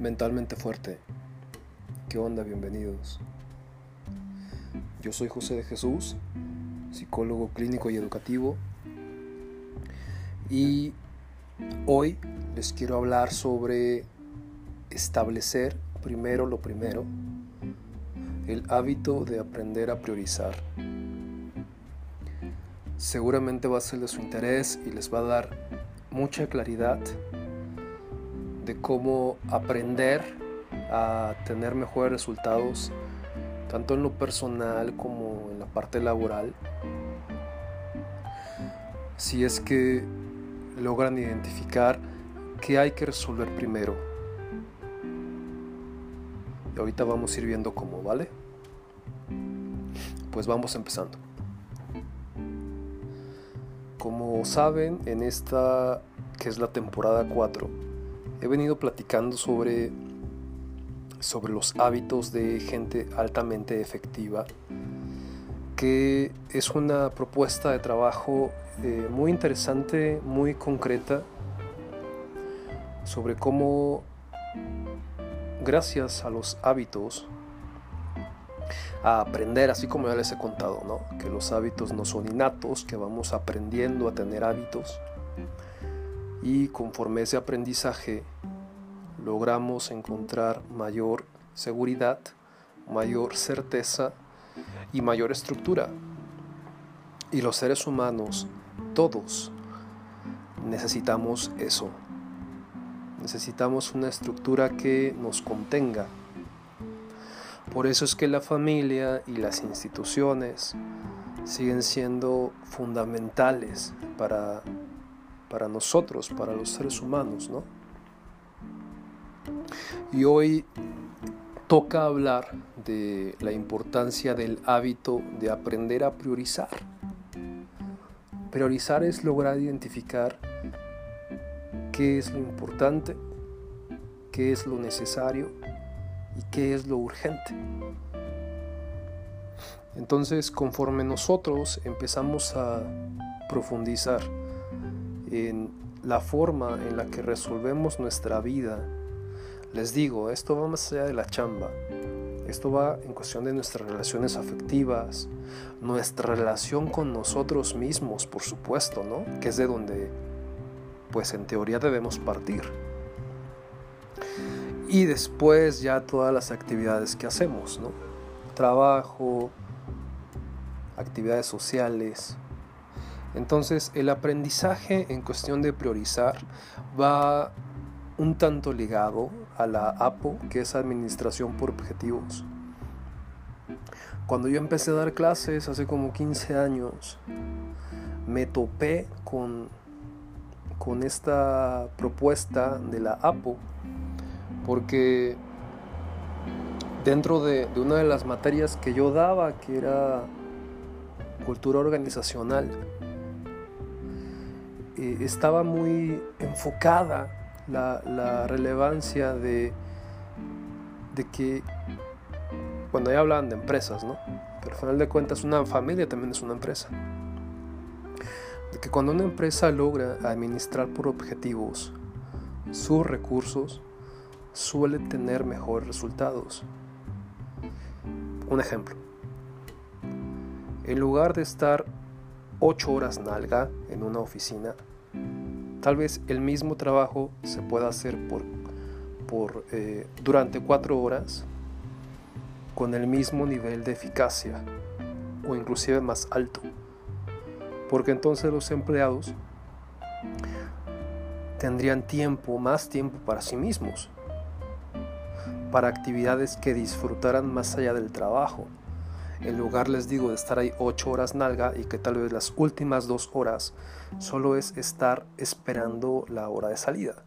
Mentalmente Fuerte. ¿Qué onda? Bienvenidos. Yo soy José de Jesús, psicólogo clínico y educativo. Y hoy les quiero hablar sobre establecer primero lo primero, el hábito de aprender a priorizar. Seguramente va a ser de su interés y les va a dar mucha claridad cómo aprender a tener mejores resultados, tanto en lo personal como en la parte laboral, si es que logran identificar qué hay que resolver primero. Y ahorita vamos a ir viendo cómo, ¿vale? Pues vamos empezando. Como saben, en esta que es la temporada 4, he venido platicando sobre, sobre los hábitos de gente altamente efectiva, que es una propuesta de trabajo eh, muy interesante, muy concreta, sobre cómo gracias a los hábitos, a aprender, así como ya les he contado, ¿no? que los hábitos no son innatos, que vamos aprendiendo a tener hábitos, y conforme ese aprendizaje logramos encontrar mayor seguridad, mayor certeza y mayor estructura. Y los seres humanos, todos, necesitamos eso. Necesitamos una estructura que nos contenga. Por eso es que la familia y las instituciones siguen siendo fundamentales para para nosotros, para los seres humanos, ¿no? Y hoy toca hablar de la importancia del hábito de aprender a priorizar. Priorizar es lograr identificar qué es lo importante, qué es lo necesario y qué es lo urgente. Entonces, conforme nosotros empezamos a profundizar en la forma en la que resolvemos nuestra vida. Les digo, esto va más allá de la chamba. Esto va en cuestión de nuestras relaciones afectivas, nuestra relación con nosotros mismos, por supuesto, ¿no? Que es de donde, pues en teoría debemos partir. Y después ya todas las actividades que hacemos, ¿no? Trabajo, actividades sociales, entonces el aprendizaje en cuestión de priorizar va un tanto ligado a la APO, que es Administración por Objetivos. Cuando yo empecé a dar clases hace como 15 años, me topé con, con esta propuesta de la APO, porque dentro de, de una de las materias que yo daba, que era cultura organizacional, eh, estaba muy enfocada la, relevancia de, de que cuando ya hablaban de empresas, ¿no? Pero al final de cuentas una familia también es una empresa. De que cuando una empresa logra administrar por objetivos sus recursos, suele tener mejores resultados. Un ejemplo. En lugar de estar 8 horas nalga en una oficina, tal vez el mismo trabajo se pueda hacer por, por eh, durante 4 horas con el mismo nivel de eficacia o inclusive más alto. Porque entonces los empleados tendrían tiempo, más tiempo para sí mismos, para actividades que disfrutaran más allá del trabajo en lugar, les digo, de estar ahí ocho horas nalga y que tal vez las últimas dos horas solo es estar esperando la hora de salida.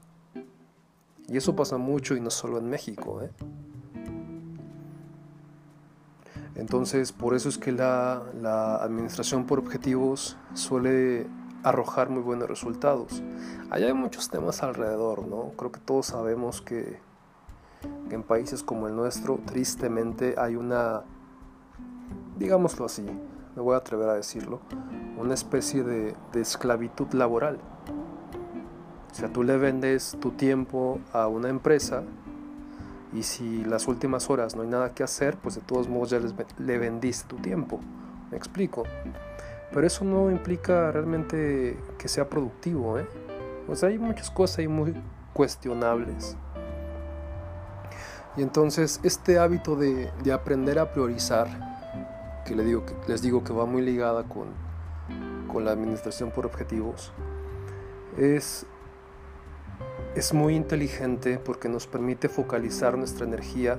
Y eso pasa mucho y no solo en México. ¿eh? Entonces, por eso es que la, administración por objetivos suele arrojar muy buenos resultados. Allá hay muchos temas alrededor, ¿no? Creo que todos sabemos que en países como el nuestro, tristemente, hay una digámoslo así, me voy a atrever a decirlo, una especie de, esclavitud laboral. O sea, tú le vendes tu tiempo a una empresa Y si las últimas horas no hay nada que hacer, pues de todos modos ya le vendiste tu tiempo. ¿Me explico? Pero eso no implica realmente que sea productivo, ¿eh? O hay muchas cosas ahí muy cuestionables. Y entonces este hábito de, aprender a priorizar, que, les digo, que va muy ligada con, con la administración por objetivos, es, es muy inteligente porque nos permite focalizar nuestra energía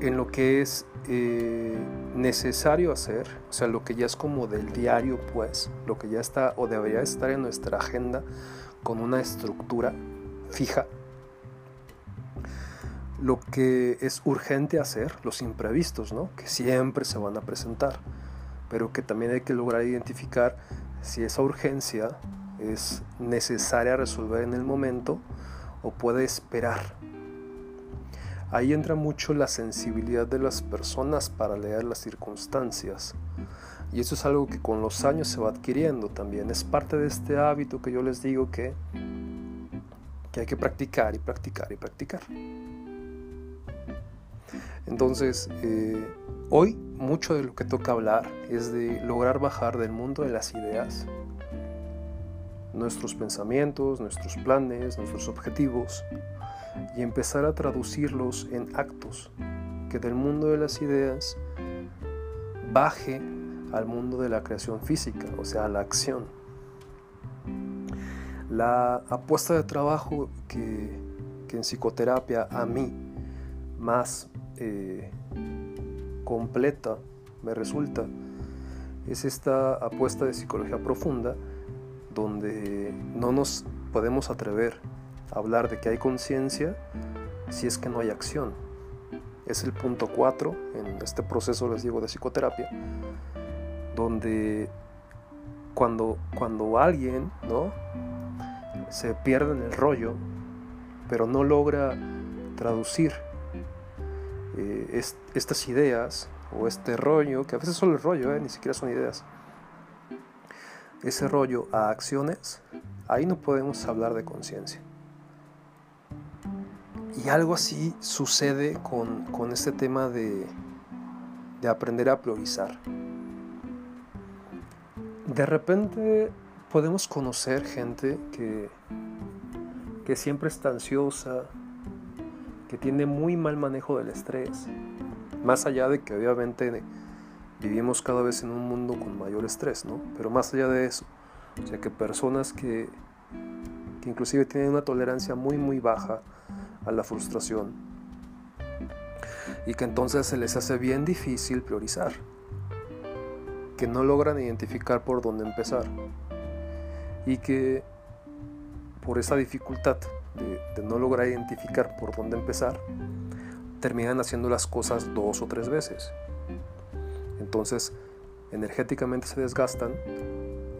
en lo que es eh, necesario hacer, o sea, lo que ya es como del diario, pues, lo que ya está o debería estar en nuestra agenda con una estructura fija, lo que es urgente hacer, los imprevistos, ¿no? que siempre se van a presentar, pero que también hay que lograr identificar si esa urgencia es necesaria resolver en el momento o puede esperar Ahí entra mucho la sensibilidad de las personas para leer las circunstancias. Y eso es algo que con los años se va adquiriendo también. Es parte de este hábito que yo les digo que, que hay que practicar y practicar y practicar. Entonces, eh, hoy mucho de lo que toca hablar es de lograr bajar del mundo de las ideas nuestros pensamientos, nuestros planes, nuestros objetivos y empezar a traducirlos en actos, que del mundo de las ideas baje al mundo de la creación física, o sea, a la acción. La apuesta de trabajo que, en psicoterapia a mí más eh, completa me resulta es esta apuesta de psicología profunda donde no nos podemos atrever hablar de que hay conciencia si es que no hay acción. Es el punto 4 en este proceso, les digo, de psicoterapia, donde cuando, cuando alguien ¿no? se pierde en el rollo, pero no logra traducir eh, estas ideas o este rollo, que a veces solo el rollo, ¿eh? ni siquiera son ideas, ese rollo a acciones, ahí no podemos hablar de conciencia. Y algo así sucede con, este tema de, aprender a priorizar. De repente podemos conocer gente que, que siempre está ansiosa, que tiene muy mal manejo del estrés, más allá de que obviamente vivimos cada vez en un mundo con mayor estrés, ¿no? Pero más allá de eso, o sea que personas que, que inclusive tienen una tolerancia muy muy baja a la frustración y que entonces se les hace bien difícil priorizar, que no logran identificar por dónde empezar y que por esa dificultad de, no lograr identificar por dónde empezar, terminan haciendo las cosas dos o tres veces. Entonces, energéticamente se desgastan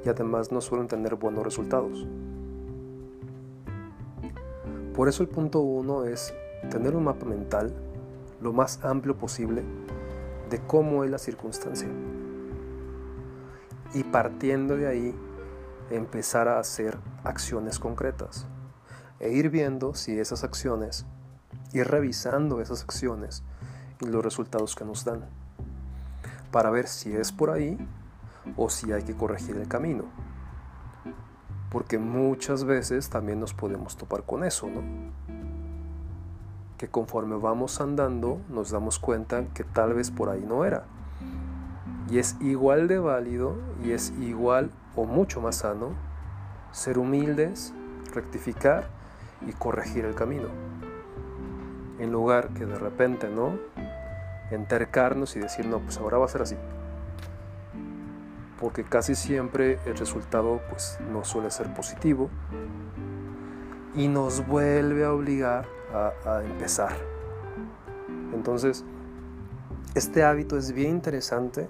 y además no suelen tener buenos resultados. Por eso el punto uno es tener un mapa mental lo más amplio posible de cómo es la circunstancia. Y partiendo de ahí, empezar a hacer acciones concretas. E ir viendo si esas acciones, ir revisando esas acciones y los resultados que nos dan. Para ver si es por ahí o si hay que corregir el camino porque muchas veces también nos podemos topar con eso, ¿no? Que conforme vamos andando nos damos cuenta que tal vez por ahí no era. Y es igual de válido y es igual o mucho más sano ser humildes, rectificar y corregir el camino. En lugar que de repente, ¿no? Entercarnos y decir, no, pues ahora va a ser así porque casi siempre el resultado pues no suele ser positivo y nos vuelve a obligar a, empezar. Entonces, este hábito es bien interesante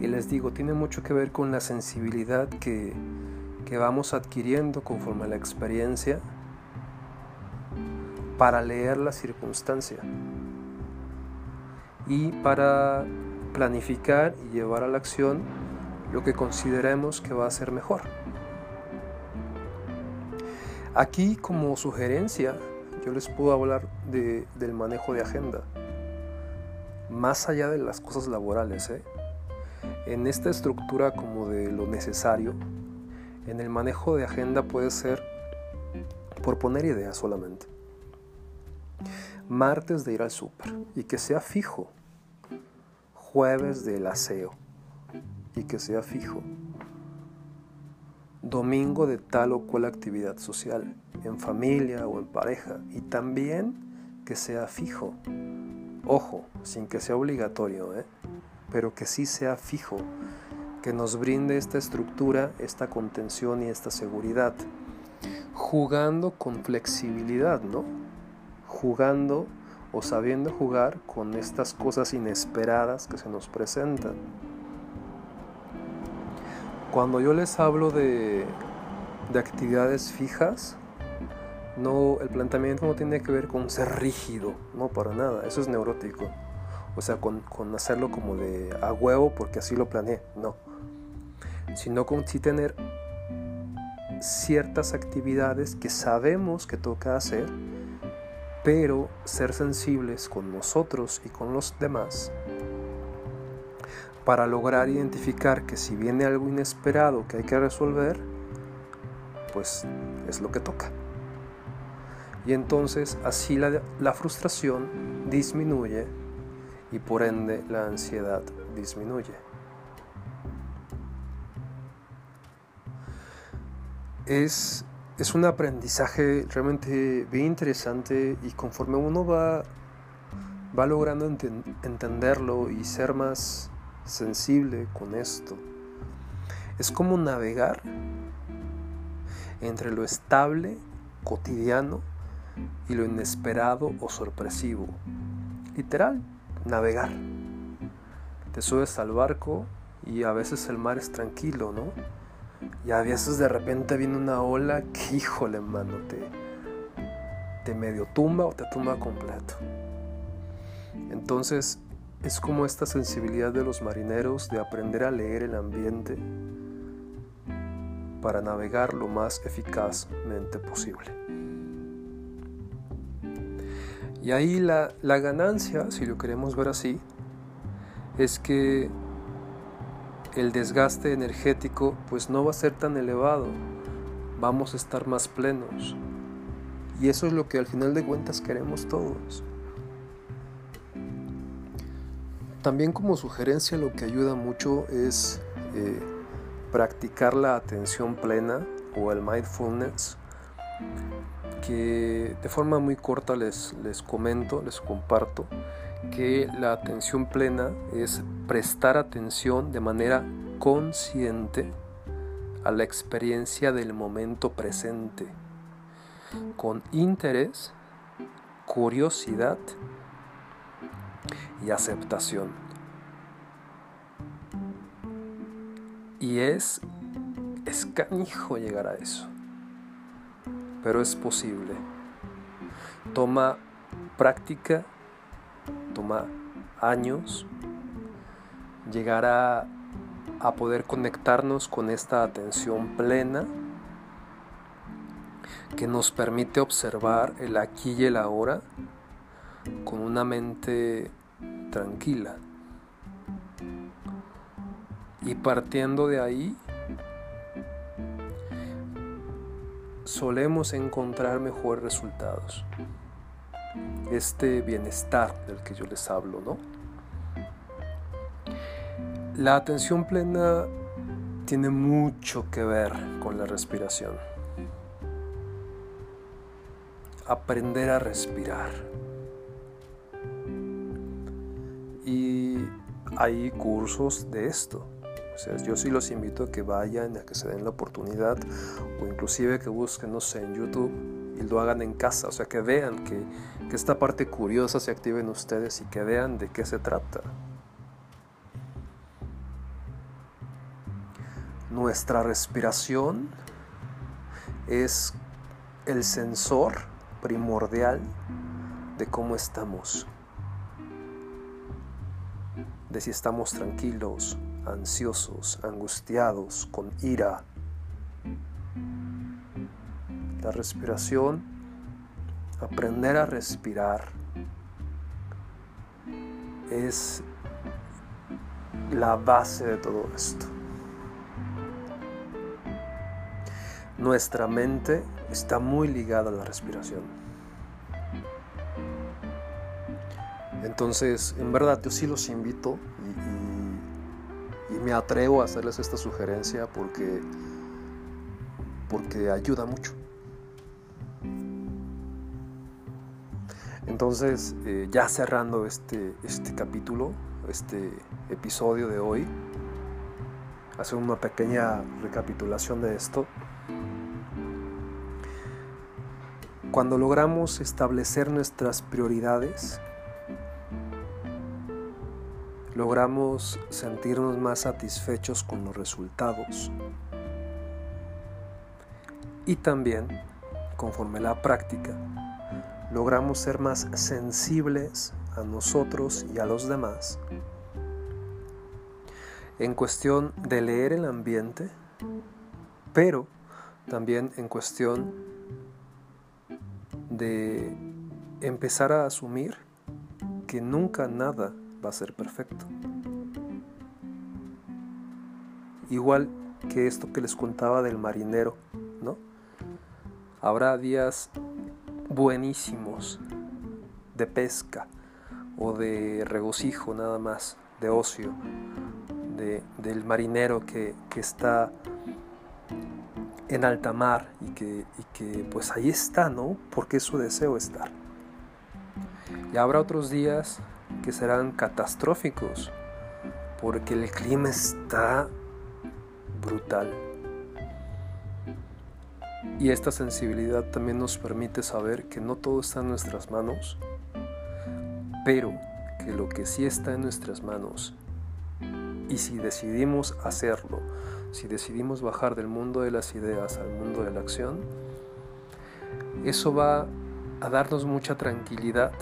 y les digo, tiene mucho que ver con la sensibilidad que, que vamos adquiriendo conforme a la experiencia para leer la circunstancia y para planificar y llevar a la acción lo que consideremos que va a ser mejor. Aquí como sugerencia yo les puedo hablar de, del manejo de agenda. Más allá de las cosas laborales, ¿eh? en esta estructura como de lo necesario, en el manejo de agenda puede ser por poner ideas solamente. Martes de ir al súper y que sea fijo. Jueves del aseo y que sea fijo. Domingo de tal o cual actividad social, en familia o en pareja, y también que sea fijo. Ojo, sin que sea obligatorio, ¿eh? pero que sí sea fijo, que nos brinde esta estructura, esta contención y esta seguridad, jugando con flexibilidad, ¿no? Jugando o sabiendo jugar con estas cosas inesperadas que se nos presentan. Cuando yo les hablo de, de actividades fijas, no, el planteamiento no tiene que ver con ser rígido, no para nada, eso es neurótico. O sea, con, con hacerlo como de a huevo porque así lo planeé, no. Sino con sí tener ciertas actividades que sabemos que toca hacer, pero ser sensibles con nosotros y con los demás para lograr identificar que si viene algo inesperado que hay que resolver, pues es lo que toca. Y entonces así la, frustración disminuye y por ende la ansiedad disminuye. Es, es un aprendizaje realmente bien interesante y conforme uno va, va logrando entenderlo y ser más sensible con esto. Es como navegar entre lo estable, cotidiano, y lo inesperado o sorpresivo. Literal, navegar. Te subes al barco y a veces el mar es tranquilo, ¿no? Y a veces de repente viene una ola que, híjole, mano, te, te medio tumba o te tumba completo. Entonces, es como esta sensibilidad de los marineros de aprender a leer el ambiente para navegar lo más eficazmente posible. Y ahí la, la, ganancia, si lo queremos ver así, es que el desgaste energético pues no va a ser tan elevado, vamos a estar más plenos. Y eso es lo que al final de cuentas queremos todos. También como sugerencia lo que ayuda mucho es eh, practicar la atención plena o el mindfulness, que de forma muy corta les, les comento, les comparto, que la atención plena es prestar atención de manera consciente a la experiencia del momento presente, con interés, curiosidad y aceptación. Y es, es canijo llegar a eso. Pero es posible. Toma práctica, toma años llegar a, a poder conectarnos con esta atención plena que nos permite observar el aquí y el ahora con una mente tranquila. Y partiendo de ahí, solemos encontrar mejores resultados. Este bienestar del que yo les hablo, ¿no? La atención plena tiene mucho que ver con la respiración. Aprender a respirar hay cursos de esto. O sea, yo sí los invito a que vayan, a que se den la oportunidad o inclusive que busquen, no sé, en YouTube y lo hagan en casa. O sea, que vean que, que esta parte curiosa se active en ustedes y que vean de qué se trata. Nuestra respiración es el sensor primordial de cómo estamos de si estamos tranquilos, ansiosos, angustiados, con ira. La respiración aprender a respirar es la base de todo esto. Nuestra mente está muy ligada a la respiración. Entonces, en verdad, yo sí los invito y, me atrevo a hacerles esta sugerencia porque, porque ayuda mucho. Entonces, eh, ya cerrando este, este capítulo, este episodio de hoy, hacer una pequeña recapitulación de esto. Cuando logramos establecer nuestras prioridades, logramos sentirnos más satisfechos con los resultados y también, conforme la práctica, logramos ser más sensibles a nosotros y a los demás en cuestión de leer el ambiente, pero también en cuestión de empezar a asumir que nunca nada va a ser perfecto. Igual que esto que les contaba del marinero, ¿no? Habrá días buenísimos de pesca o de regocijo nada más, de ocio, del marinero que, está en alta mar y que, y que pues ahí está, ¿no? Porque es su deseo estar. Y habrá otros días que serán catastróficos porque el clima está brutal. Y esta sensibilidad también nos permite saber que no todo está en nuestras manos, pero que lo que sí está en nuestras manos, y si decidimos hacerlo, si decidimos bajar del mundo de las ideas al mundo de la acción, eso va a darnos mucha tranquilidad,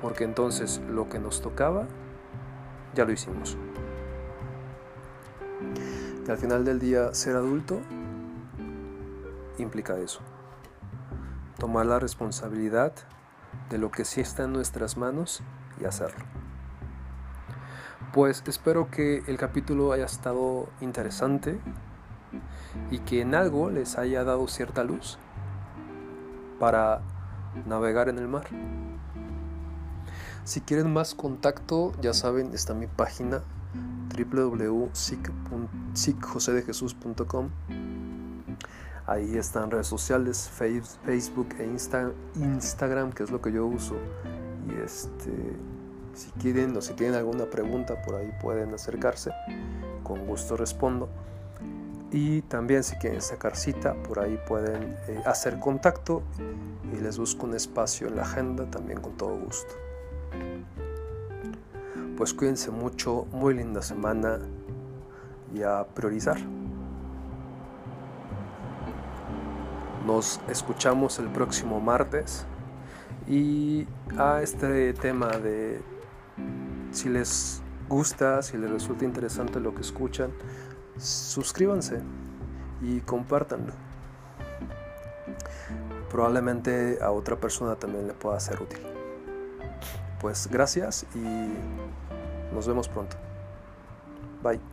porque entonces lo que nos tocaba, ya lo hicimos. Y al final del día, ser adulto implica eso. Tomar la responsabilidad de lo que sí está en nuestras manos y hacerlo. Pues espero que el capítulo haya estado interesante y que en algo les haya dado cierta luz para navegar en el mar. Si quieren más contacto, ya saben, está mi página www.sicjosedejesus.com Ahí están redes sociales, Facebook e Instagram, que es lo que yo uso. Y este, si quieren o si tienen alguna pregunta por ahí pueden acercarse. Con gusto respondo. Y también si quieren sacar cita, por ahí pueden eh, hacer contacto y les busco un espacio en la agenda también con todo gusto. Pues cuídense mucho, muy linda semana y a priorizar. Nos escuchamos el próximo martes y a este tema de si les gusta, si les resulta interesante lo que escuchan, suscríbanse y compártanlo. Probablemente a otra persona también le pueda ser útil. Pues gracias y nos vemos pronto. Bye.